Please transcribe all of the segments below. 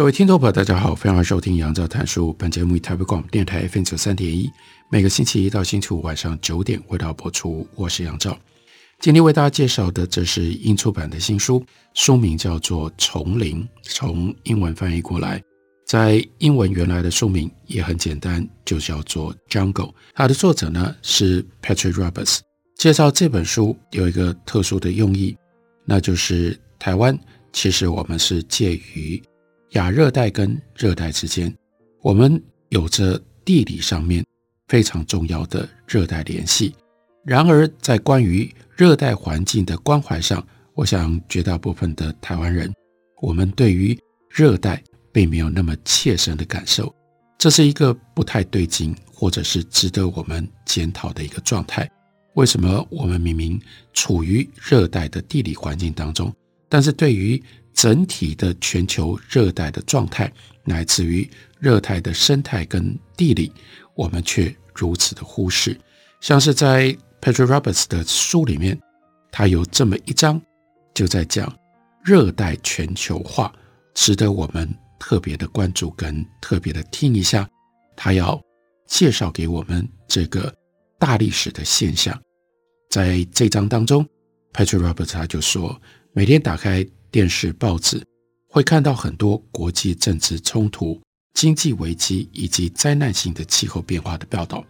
各位听众朋友，大家好，欢迎收听杨照谈书。本节目以台北广播电台 FM 九三点一，每个星期一到星期五晚上九点为大家播出。我是杨照，今天为大家介绍的这是英出版的新书，书名叫做《丛林》，从英文翻译过来，在英文原来的书名也很简单，就叫做《Jungle》。它的作者呢是 Patrick Roberts。介绍这本书有一个特殊的用意，那就是台湾其实我们是介于。亚热带跟热带之间，我们有着地理上面非常重要的热带联系。然而，在关于热带环境的关怀上，我想绝大部分的台湾人，我们对于热带并没有那么切身的感受。这是一个不太对劲，或者是值得我们检讨的一个状态。为什么我们明明处于热带的地理环境当中，但是对于整体的全球热带的状态，乃至于热带的生态跟地理，我们却如此的忽视。像是在 Patrick Roberts 的书里面，他有这么一章，就在讲热带全球化，值得我们特别的关注跟特别的听一下。他要介绍给我们这个大历史的现象。在这章当中，Patrick Roberts 他就说，每天打开。电视、报纸会看到很多国际政治冲突、经济危机以及灾难性的气候变化的报道。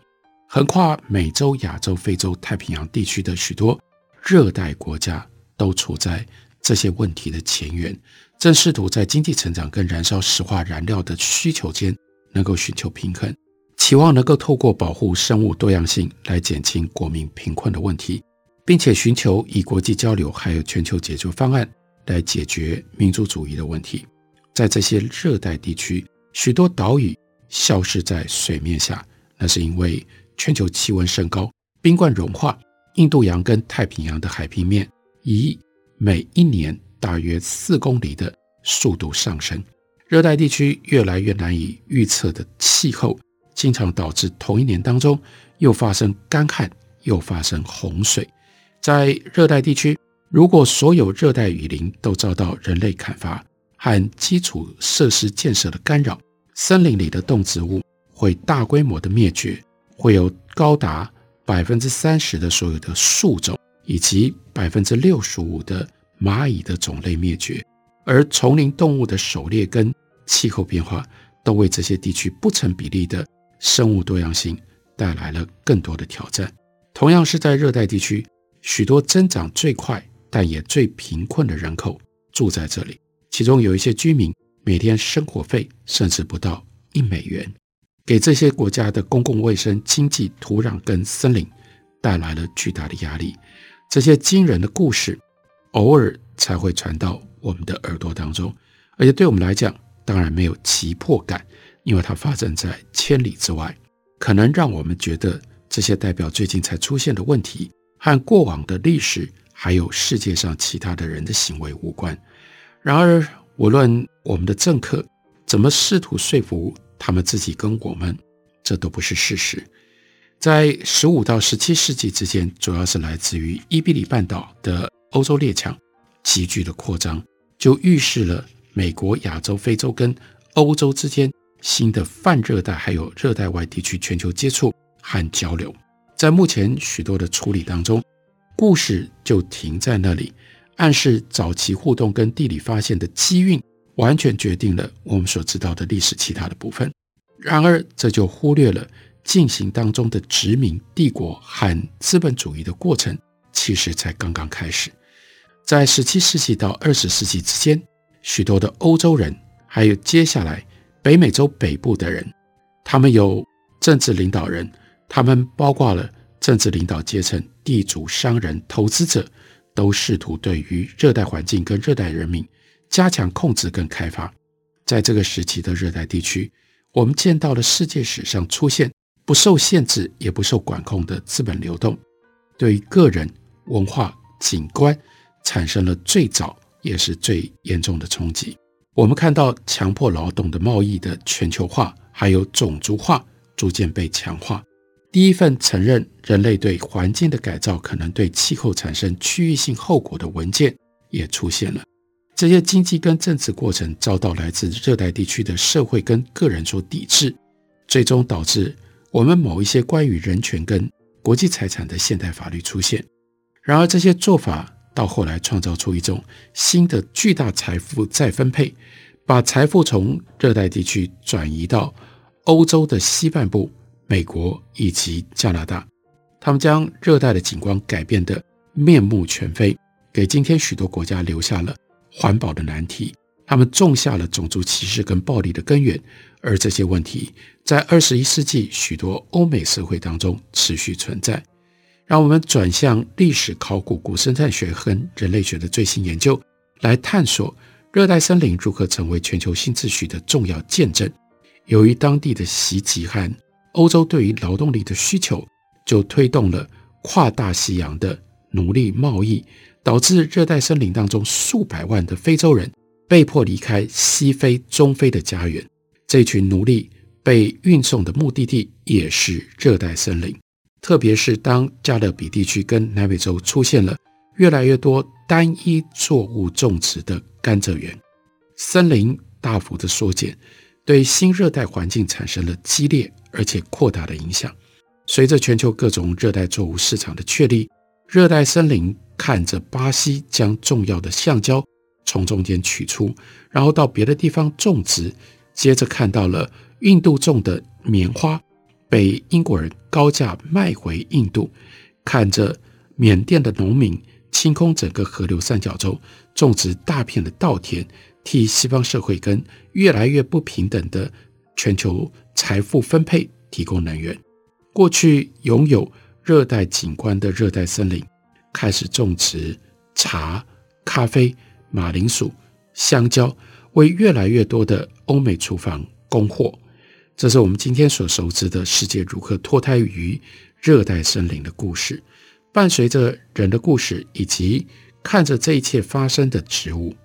横跨美洲、亚洲、非洲、太平洋地区的许多热带国家都处在这些问题的前缘，正试图在经济成长跟燃烧石化燃料的需求间能够寻求平衡，期望能够透过保护生物多样性来减轻国民贫困的问题，并且寻求以国际交流还有全球解决方案。来解决民族主义的问题，在这些热带地区，许多岛屿消失在水面下，那是因为全球气温升高、冰冠融化，印度洋跟太平洋的海平面以每一年大约四公里的速度上升。热带地区越来越难以预测的气候，经常导致同一年当中又发生干旱，又发生洪水。在热带地区。如果所有热带雨林都遭到人类砍伐和基础设施建设的干扰，森林里的动植物会大规模的灭绝，会有高达百分之三十的所有的树种以及百分之六十五的蚂蚁的种类灭绝，而丛林动物的狩猎跟气候变化都为这些地区不成比例的生物多样性带来了更多的挑战。同样是在热带地区，许多增长最快。但也最贫困的人口住在这里，其中有一些居民每天生活费甚至不到一美元，给这些国家的公共卫生、经济、土壤跟森林带来了巨大的压力。这些惊人的故事偶尔才会传到我们的耳朵当中，而且对我们来讲，当然没有急迫感，因为它发生在千里之外，可能让我们觉得这些代表最近才出现的问题和过往的历史。还有世界上其他的人的行为无关。然而，无论我们的政客怎么试图说服他们自己跟我们，这都不是事实。在十五到十七世纪之间，主要是来自于伊比利半岛的欧洲列强急剧的扩张，就预示了美国、亚洲、非洲跟欧洲之间新的泛热带还有热带外地区全球接触和交流。在目前许多的处理当中。故事就停在那里，暗示早期互动跟地理发现的机运完全决定了我们所知道的历史其他的部分。然而，这就忽略了进行当中的殖民帝国和资本主义的过程，其实才刚刚开始。在十七世纪到二十世纪之间，许多的欧洲人，还有接下来北美洲北部的人，他们有政治领导人，他们包括了政治领导阶层。地主、商人、投资者都试图对于热带环境跟热带人民加强控制跟开发。在这个时期的热带地区，我们见到了世界史上出现不受限制也不受管控的资本流动，对个人文化景观产生了最早也是最严重的冲击。我们看到强迫劳动的贸易的全球化，还有种族化逐渐被强化。第一份承认人类对环境的改造可能对气候产生区域性后果的文件也出现了。这些经济跟政治过程遭到来自热带地区的社会跟个人所抵制，最终导致我们某一些关于人权跟国际财产的现代法律出现。然而，这些做法到后来创造出一种新的巨大财富再分配，把财富从热带地区转移到欧洲的西半部。美国以及加拿大，他们将热带的景观改变得面目全非，给今天许多国家留下了环保的难题。他们种下了种族歧视跟暴力的根源，而这些问题在二十一世纪许多欧美社会当中持续存在。让我们转向历史考古、古生态学和人类学的最新研究，来探索热带森林如何成为全球新秩序的重要见证。由于当地的袭击和欧洲对于劳动力的需求，就推动了跨大西洋的奴隶贸易，导致热带森林当中数百万的非洲人被迫离开西非、中非的家园。这群奴隶被运送的目的地也是热带森林，特别是当加勒比地区跟南美洲出现了越来越多单一作物种植的甘蔗园，森林大幅的缩减，对新热带环境产生了激烈。而且扩大的影响，随着全球各种热带作物市场的确立，热带森林看着巴西将重要的橡胶从中间取出，然后到别的地方种植，接着看到了印度种的棉花被英国人高价卖回印度，看着缅甸的农民清空整个河流三角洲，种植大片的稻田，替西方社会跟越来越不平等的全球。财富分配提供能源。过去拥有热带景观的热带森林开始种植茶、咖啡、马铃薯、香蕉，为越来越多的欧美厨房供货。这是我们今天所熟知的世界如何脱胎于热带森林的故事。伴随着人的故事，以及看着这一切发生的植物，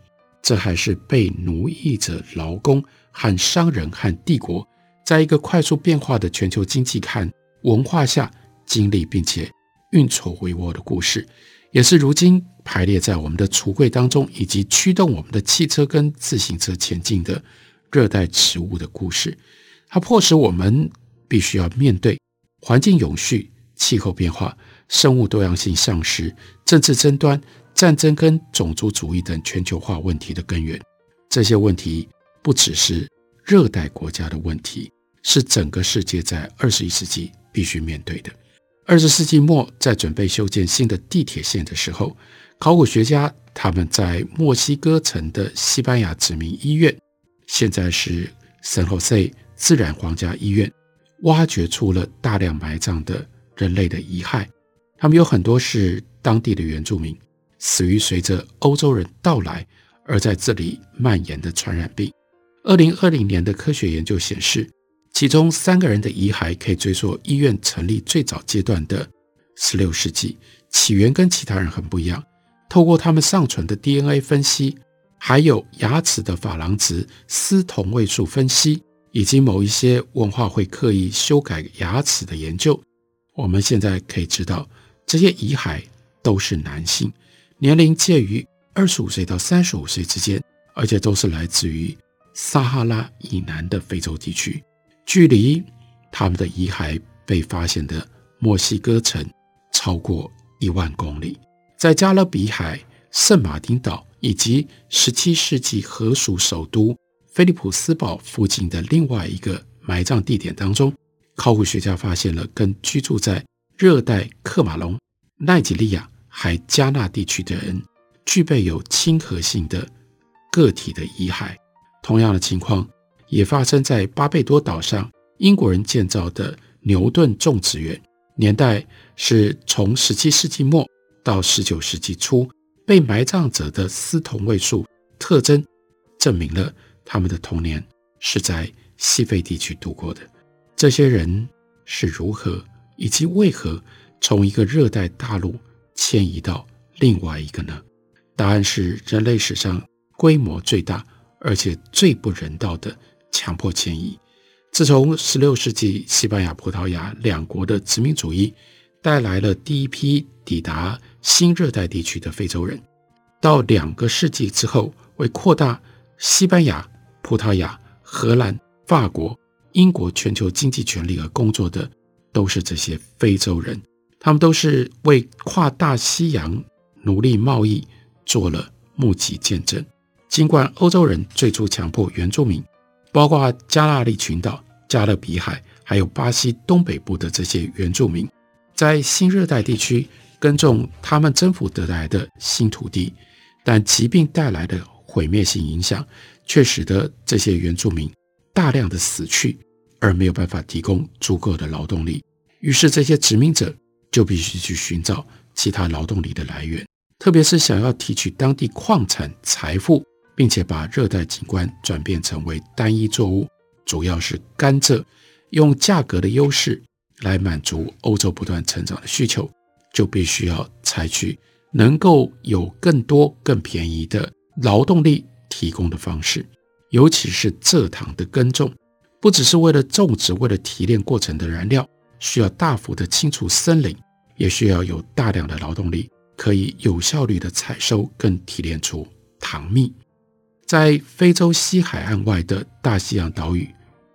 这还是被奴役着劳工和商人和帝国。在一个快速变化的全球经济和文化下经历并且运筹帷幄的故事，也是如今排列在我们的橱柜当中，以及驱动我们的汽车跟自行车前进的热带植物的故事。它迫使我们必须要面对环境永续、气候变化、生物多样性丧失、政治争端、战争跟种族主义等全球化问题的根源。这些问题不只是热带国家的问题。是整个世界在二十一世纪必须面对的。二十世纪末，在准备修建新的地铁线的时候，考古学家他们在墨西哥城的西班牙殖民医院，现在是圣荷西自然皇家医院，挖掘出了大量埋葬的人类的遗骸。他们有很多是当地的原住民，死于随着欧洲人到来而在这里蔓延的传染病。二零二零年的科学研究显示，其中三个人的遗骸可以追溯医院成立最早阶段的十六世纪，起源跟其他人很不一样。透过他们尚存的 DNA 分析，还有牙齿的珐琅质丝同位素分析，以及某一些文化会刻意修改牙齿的研究，我们现在可以知道，这些遗骸都是男性，年龄介于二十五岁到三十五岁之间，而且都是来自于撒哈拉以南的非洲地区。距离他们的遗骸被发现的墨西哥城超过一万公里，在加勒比海圣马丁岛以及十七世纪荷属首都菲利普斯堡附近的另外一个埋葬地点当中，考古学家发现了跟居住在热带喀麦隆、奈及利亚还加纳地区的人具备有亲和性的个体的遗骸。同样的情况。也发生在巴贝多岛上，英国人建造的牛顿种植园，年代是从十七世纪末到十九世纪初，被埋葬者的丝同位素特征，证明了他们的童年是在西非地区度过的。这些人是如何以及为何从一个热带大陆迁移到另外一个呢？答案是人类史上规模最大而且最不人道的强迫迁移。自从16世纪西班牙、葡萄牙两国的殖民主义带来了第一批抵达新热带地区的非洲人，到两个世纪之后，为扩大西班牙、葡萄牙、荷兰、法国、英国全球经济权力而工作的，都是这些非洲人。他们都是为跨大西洋奴隶贸易做了目击见证。尽管欧洲人最初强迫原住民，包括加纳利群岛、加勒比海，还有巴西东北部的这些原住民，在新热带地区耕种他们征服得来的新土地，但疾病带来的毁灭性影响，却使得这些原住民大量的死去，而没有办法提供足够的劳动力。于是，这些殖民者。就必须去寻找其他劳动力的来源，特别是想要提取当地矿产财富，并且把热带景观转变成为单一作物，主要是甘蔗，用价格的优势来满足欧洲不断成长的需求，就必须要采取能够有更多更便宜的劳动力提供的方式，尤其是蔗糖的耕种，不只是为了种植，为了提炼过程的燃料，需要大幅的清除森林。也需要有大量的劳动力，可以有效率的采收跟提炼出糖蜜。在非洲西海岸外的大西洋岛屿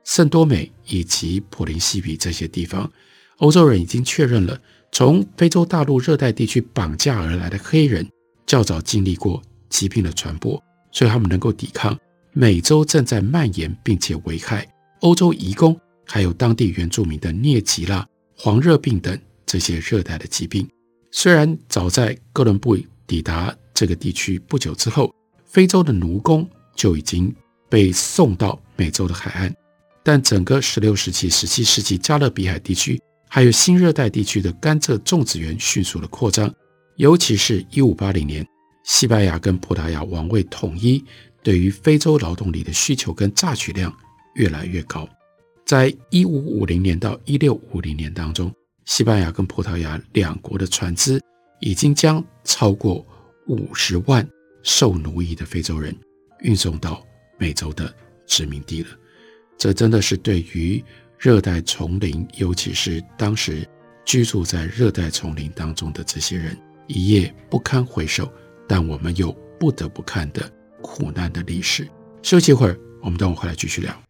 圣多美以及普林西比这些地方，欧洲人已经确认了，从非洲大陆热带地区绑架而来的黑人较早经历过疾病的传播，所以他们能够抵抗美洲正在蔓延并且危害欧洲移工还有当地原住民的疟疾啦、黄热病等。这些热带的疾病，虽然早在哥伦布抵达这个地区不久之后，非洲的奴工就已经被送到美洲的海岸，但整个16世纪、17世纪加勒比海地区还有新热带地区的甘蔗种植园迅速的扩张，尤其是1580年，西班牙跟葡萄牙王位统一，对于非洲劳动力的需求跟榨取量越来越高，在1550年到1650年当中。西班牙跟葡萄牙两国的船只已经将超过五十万受奴役的非洲人运送到美洲的殖民地了。这真的是对于热带丛林，尤其是当时居住在热带丛林当中的这些人，一夜不堪回首，但我们又不得不看的苦难的历史。休息一会儿，我们等会回来继续聊。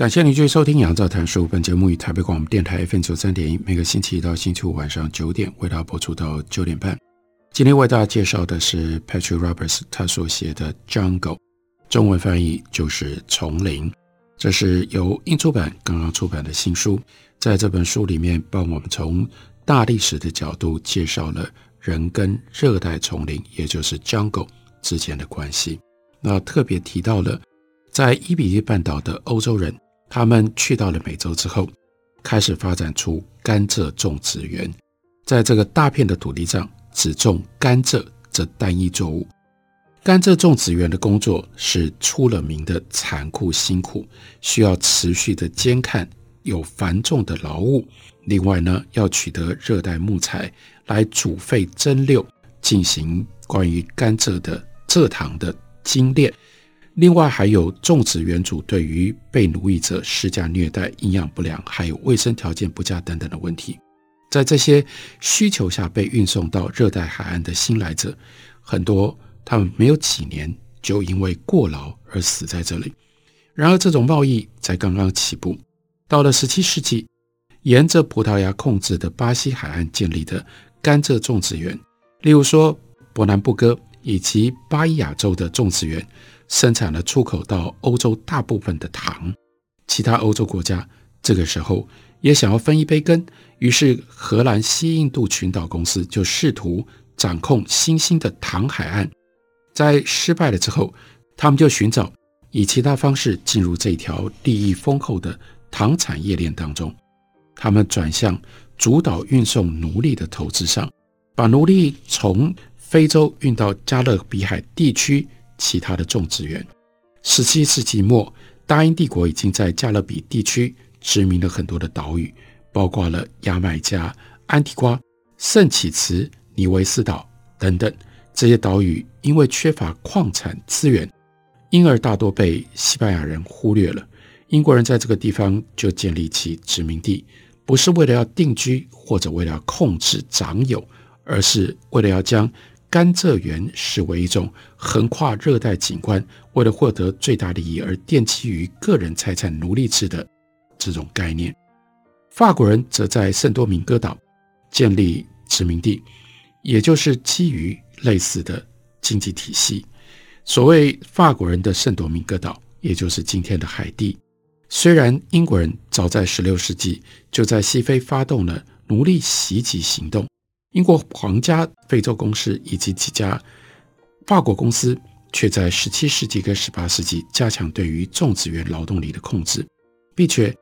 感谢您继续收听《杨照谈书》。本节目于台北广播电台 FM 九三点一，每个星期一到星期五晚上九点为大家播出到九点半。今天为大家介绍的是 Patrick Roberts 他所写的《Jungle》，中文翻译就是《丛林》。这是由鹰出版刚刚出版的新书，在这本书里面帮我们从大历史的角度介绍了人跟热带丛林，也就是 Jungle 之间的关系。那特别提到了在伊比利半岛的欧洲人。他们去到了美洲之后，开始发展出甘蔗种植园，在这个大片的土地上只种甘蔗这单一作物。甘蔗种植园的工作是出了名的残酷辛苦，需要持续的监看，有繁重的劳务。另外呢，要取得热带木材来煮沸蒸馏，进行关于甘蔗的蔗糖的精炼。另外还有种植园主对于被奴役者施加虐待、营养不良，还有卫生条件不佳等等的问题，在这些需求下被运送到热带海岸的新来者，很多他们没有几年就因为过劳而死在这里。然而，这种贸易才刚刚起步。到了十七世纪，沿着葡萄牙控制的巴西海岸建立的甘蔗种植园，例如说伯南布哥以及巴伊亚州的种植园。生产了出口到欧洲大部分的糖，其他欧洲国家这个时候也想要分一杯羹，于是荷兰西印度群岛公司就试图掌控新兴的糖海岸，在失败了之后，他们就寻找以其他方式进入这条利益丰厚的糖产业链当中，他们转向主导运送奴隶的投资上，把奴隶从非洲运到加勒比海地区。其他的种植园。十七世纪末，大英帝国已经在加勒比地区殖民了很多的岛屿，包括了牙买加、安提瓜、圣启茨、尼维斯岛等等。这些岛屿因为缺乏矿产资源，因而大多被西班牙人忽略了。英国人在这个地方就建立起殖民地，不是为了要定居或者为了控制长有，而是为了要将。甘蔗园视为一种横跨热带景观，为了获得最大利益而奠基于个人财产奴隶制的这种概念。法国人则在圣多明哥岛建立殖民地，也就是基于类似的经济体系。所谓法国人的圣多明哥岛，也就是今天的海地。虽然英国人早在16世纪就在西非发动了奴隶袭击行动。英国皇家非洲公司以及几家法国公司，却在十七世纪跟十八世纪加强对于种植园劳动力的控制，并且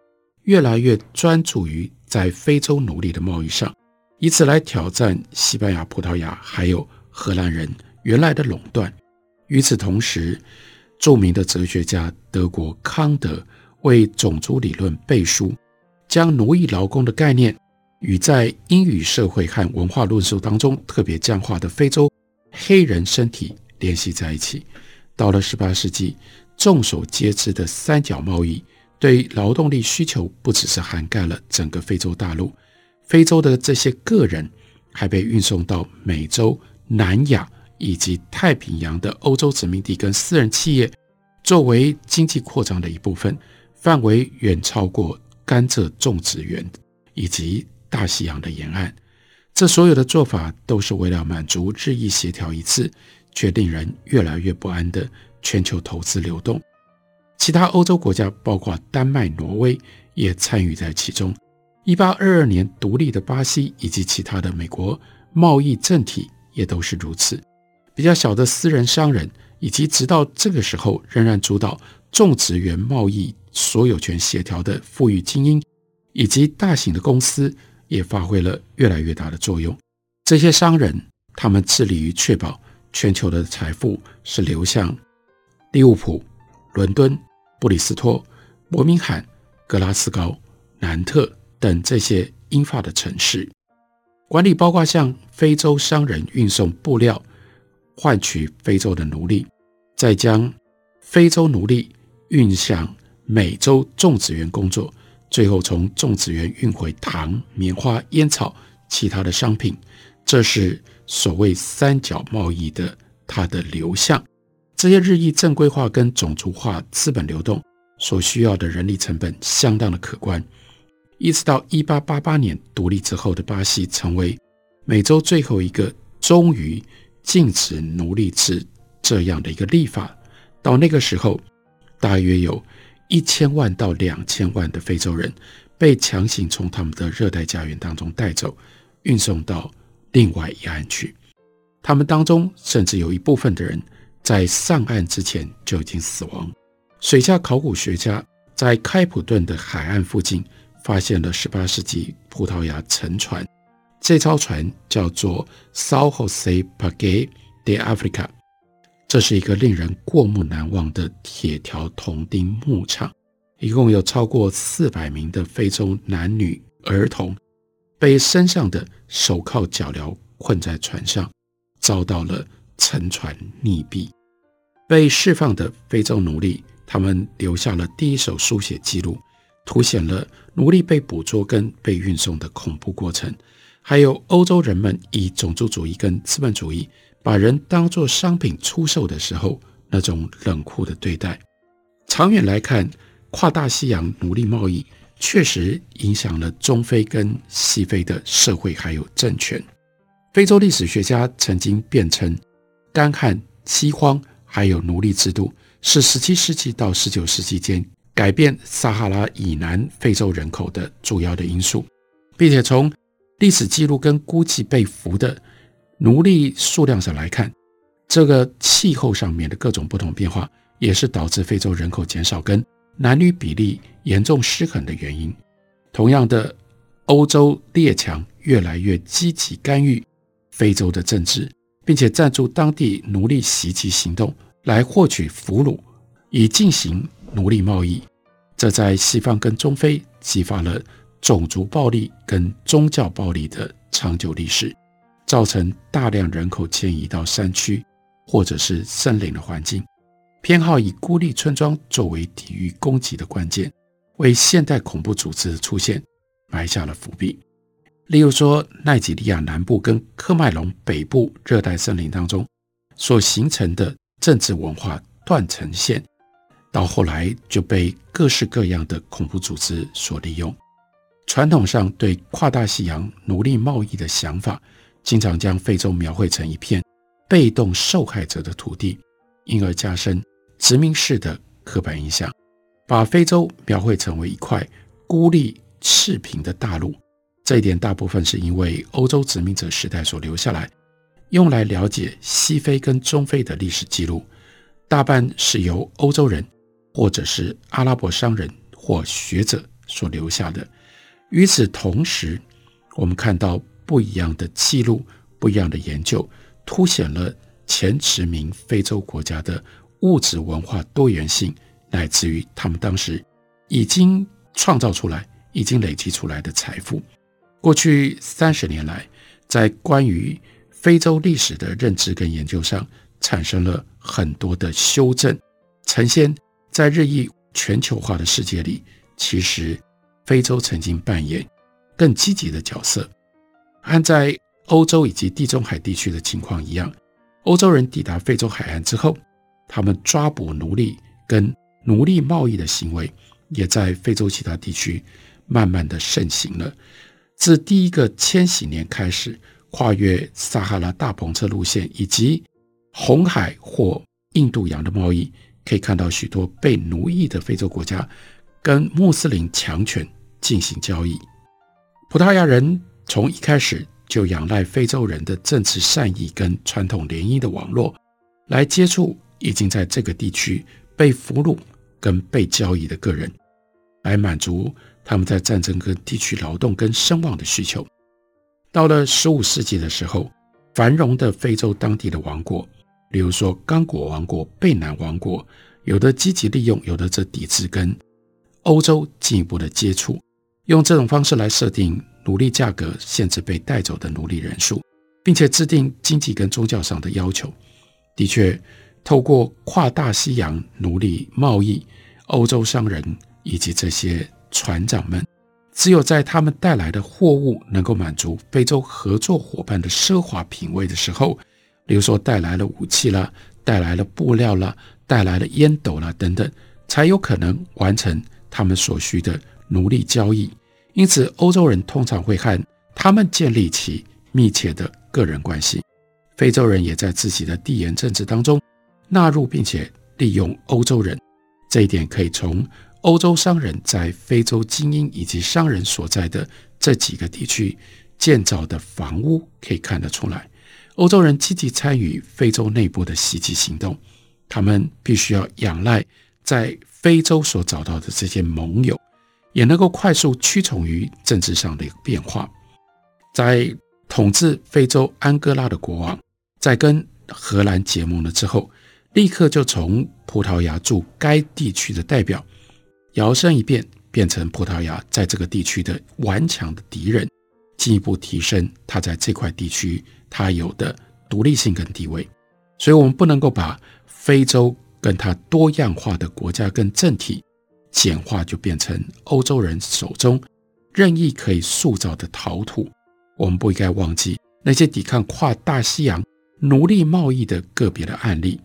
越来越专注于在非洲奴隶的贸易上，以此来挑战西班牙、葡萄牙还有荷兰人原来的垄断。与此同时，著名的哲学家德国康德为种族理论背书，将奴役劳工的概念。与在英语社会和文化论述当中特别僵化的非洲黑人身体联系在一起。到了十八世纪，众所皆知的三角贸易对劳动力需求不只是涵盖了整个非洲大陆，非洲的这些个人还被运送到美洲、南亚以及太平洋的欧洲殖民地跟私人企业，作为经济扩张的一部分，范围远超过甘蔗种植园以及。大西洋的沿岸，这所有的做法都是为了满足日益协调一致却令人越来越不安的全球投资流动。其他欧洲国家，包括丹麦、挪威，也参与在其中。一八二二年独立的巴西以及其他的美国贸易政体也都是如此。比较小的私人商人，以及直到这个时候仍然主导种植园贸易所有权协调的富裕精英，以及大型的公司。也发挥了越来越大的作用。这些商人，他们致力于确保全球的财富是流向利物浦、伦敦、布里斯托、伯明翰、格拉斯高、南特等这些英法的城市。管理包括向非洲商人运送布料，换取非洲的奴隶，再将非洲奴隶运向美洲种植园工作。最后从种植园运回糖、棉花、烟草、其他的商品，这是所谓三角贸易的它的流向。这些日益正规化跟种族化资本流动，所需要的人力成本相当的可观。一直到一八八八年独立之后的巴西，成为美洲最后一个终于禁止奴隶制这样的一个立法。到那个时候，大约有一千万到两千万的非洲人被强行从他们的热带家园当中带走，运送到另外一岸去。他们当中甚至有一部分的人在上岸之前就已经死亡。水下考古学家在开普敦的海岸附近发现了18世纪葡萄牙沉船，这艘船叫做 São José Pagué de Africa，这是一个令人过目难忘的铁条铜钉牧场，一共有超过四百名的非洲男女儿童被身上的手铐脚镣困在船上。遭到了沉船溺毙，被释放的非洲奴隶，他们留下了第一手书写记录，凸显了奴隶被捕捉跟被运送的恐怖过程，还有欧洲人们以种族主义跟资本主义把人当作商品出售的时候那种冷酷的对待。长远来看，跨大西洋奴隶贸易确实影响了中非跟西非的社会还有政权。非洲历史学家曾经辩称，干旱、饥荒还有奴隶制度是17世纪到19世纪间改变撒哈拉以南非洲人口的主要的因素，并且从历史记录跟估计被俘的奴隶数量上来看，这个气候上面的各种不同变化也是导致非洲人口减少跟男女比例严重失衡的原因。同样的，欧洲列强越来越积极干预。非洲的政治，并且赞助当地奴隶袭击行动，来获取俘虏，以进行奴隶贸易。这在西方跟中非激发了种族暴力跟宗教暴力的长久历史，造成大量人口迁移到山区或者是森林的环境，偏好以孤立村庄作为抵御攻击的关键，为现代恐怖组织的出现埋下了伏笔。例如说，奈及利亚南部跟喀麦隆北部热带森林当中所形成的政治文化断层线，到后来就被各式各样的恐怖组织所利用。传统上对跨大西洋奴隶贸易的想法，经常将非洲描绘成一片被动受害者的土地，因而加深殖民式的刻板印象，把非洲描绘成为一块孤立赤贫的大陆。这一点大部分是因为欧洲殖民者时代所留下来，用来了解西非跟中非的历史记录，大半是由欧洲人或者是阿拉伯商人或学者所留下的。与此同时，我们看到不一样的记录、不一样的研究，凸显了前殖民非洲国家的物质文化多元性，乃至于他们当时已经创造出来、已经累积出来的财富。过去三十年来，在关于非洲历史的认知跟研究上，产生了很多的修正，呈现在日益全球化的世界里，其实非洲曾经扮演更积极的角色。按在欧洲以及地中海地区的情况一样，欧洲人抵达非洲海岸之后，他们抓捕奴隶跟奴隶贸易的行为，也在非洲其他地区慢慢的盛行了。自第一个千禧年开始，跨越撒哈拉大篷车路线以及红海或印度洋的贸易，可以看到许多被奴役的非洲国家跟穆斯林强权进行交易。葡萄牙人从一开始就仰赖非洲人的政治善意跟传统联姻的网络，来接触已经在这个地区被俘虏跟被交易的个人，来满足。他们在战争跟地区劳动跟声望的需求，到了十五世纪的时候，繁荣的非洲当地的王国，例如说刚果王国、贝南王国，有的积极利用，有的则抵制跟欧洲进一步的接触，用这种方式来设定奴隶价格，限制被带走的奴隶人数，并且制定经济跟宗教上的要求。的确，透过跨大西洋奴隶贸易，欧洲商人以及这些。船长们只有在他们带来的货物能够满足非洲合作伙伴的奢华品味的时候，比如说带来了武器啦，带来了布料啦，带来了烟斗啦等等，才有可能完成他们所需的奴隶交易。因此，欧洲人通常会和他们建立起密切的个人关系。非洲人也在自己的地缘政治当中纳入并且利用欧洲人。这一点可以从欧洲商人在非洲精英以及商人所在的这几个地区建造的房屋可以看得出来。欧洲人积极参与非洲内部的袭击行动，他们必须要仰赖在非洲所找到的这些盟友，也能够快速屈从于政治上的一个变化。在统治非洲安哥拉的国王在跟荷兰结盟了之后，立刻就从葡萄牙驻该地区的代表摇身一变，变成葡萄牙在这个地区的顽强的敌人，进一步提升他在这块地区他有的独立性跟地位。所以，我们不能够把非洲跟他多样化的国家跟政体简化，就变成欧洲人手中任意可以塑造的陶土。我们不应该忘记那些抵抗跨大西洋奴隶贸易的个别的案例。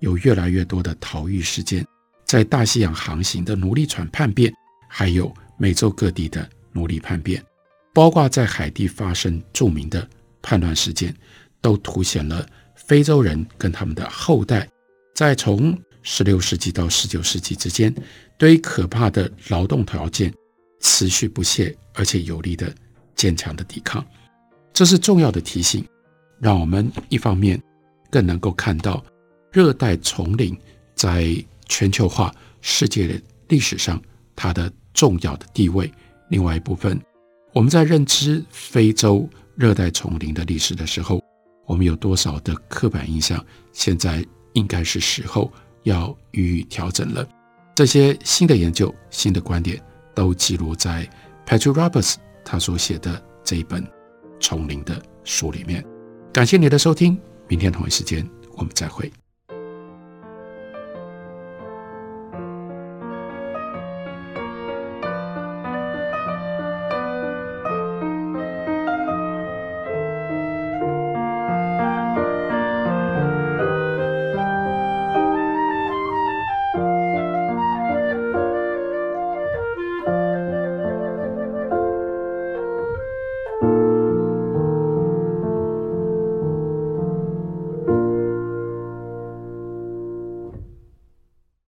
有越来越多的逃狱事件，在大西洋航行的奴隶船叛变，还有美洲各地的奴隶叛变，包括在海地发生著名的叛乱事件，都凸显了非洲人跟他们的后代，在从十六世纪到十九世纪之间，对于可怕的劳动条件持续不懈而且有力的坚强的抵抗。这是重要的提醒，让我们一方面更能够看到。热带丛林在全球化世界的历史上，它的重要的地位。另外一部分，我们在认知非洲热带丛林的历史的时候，我们有多少的刻板印象？现在应该是时候要予以调整了。这些新的研究、新的观点都记录在 Patrick Roberts 他所写的这一本《丛林》的书里面。感谢你的收听，明天同一时间我们再会。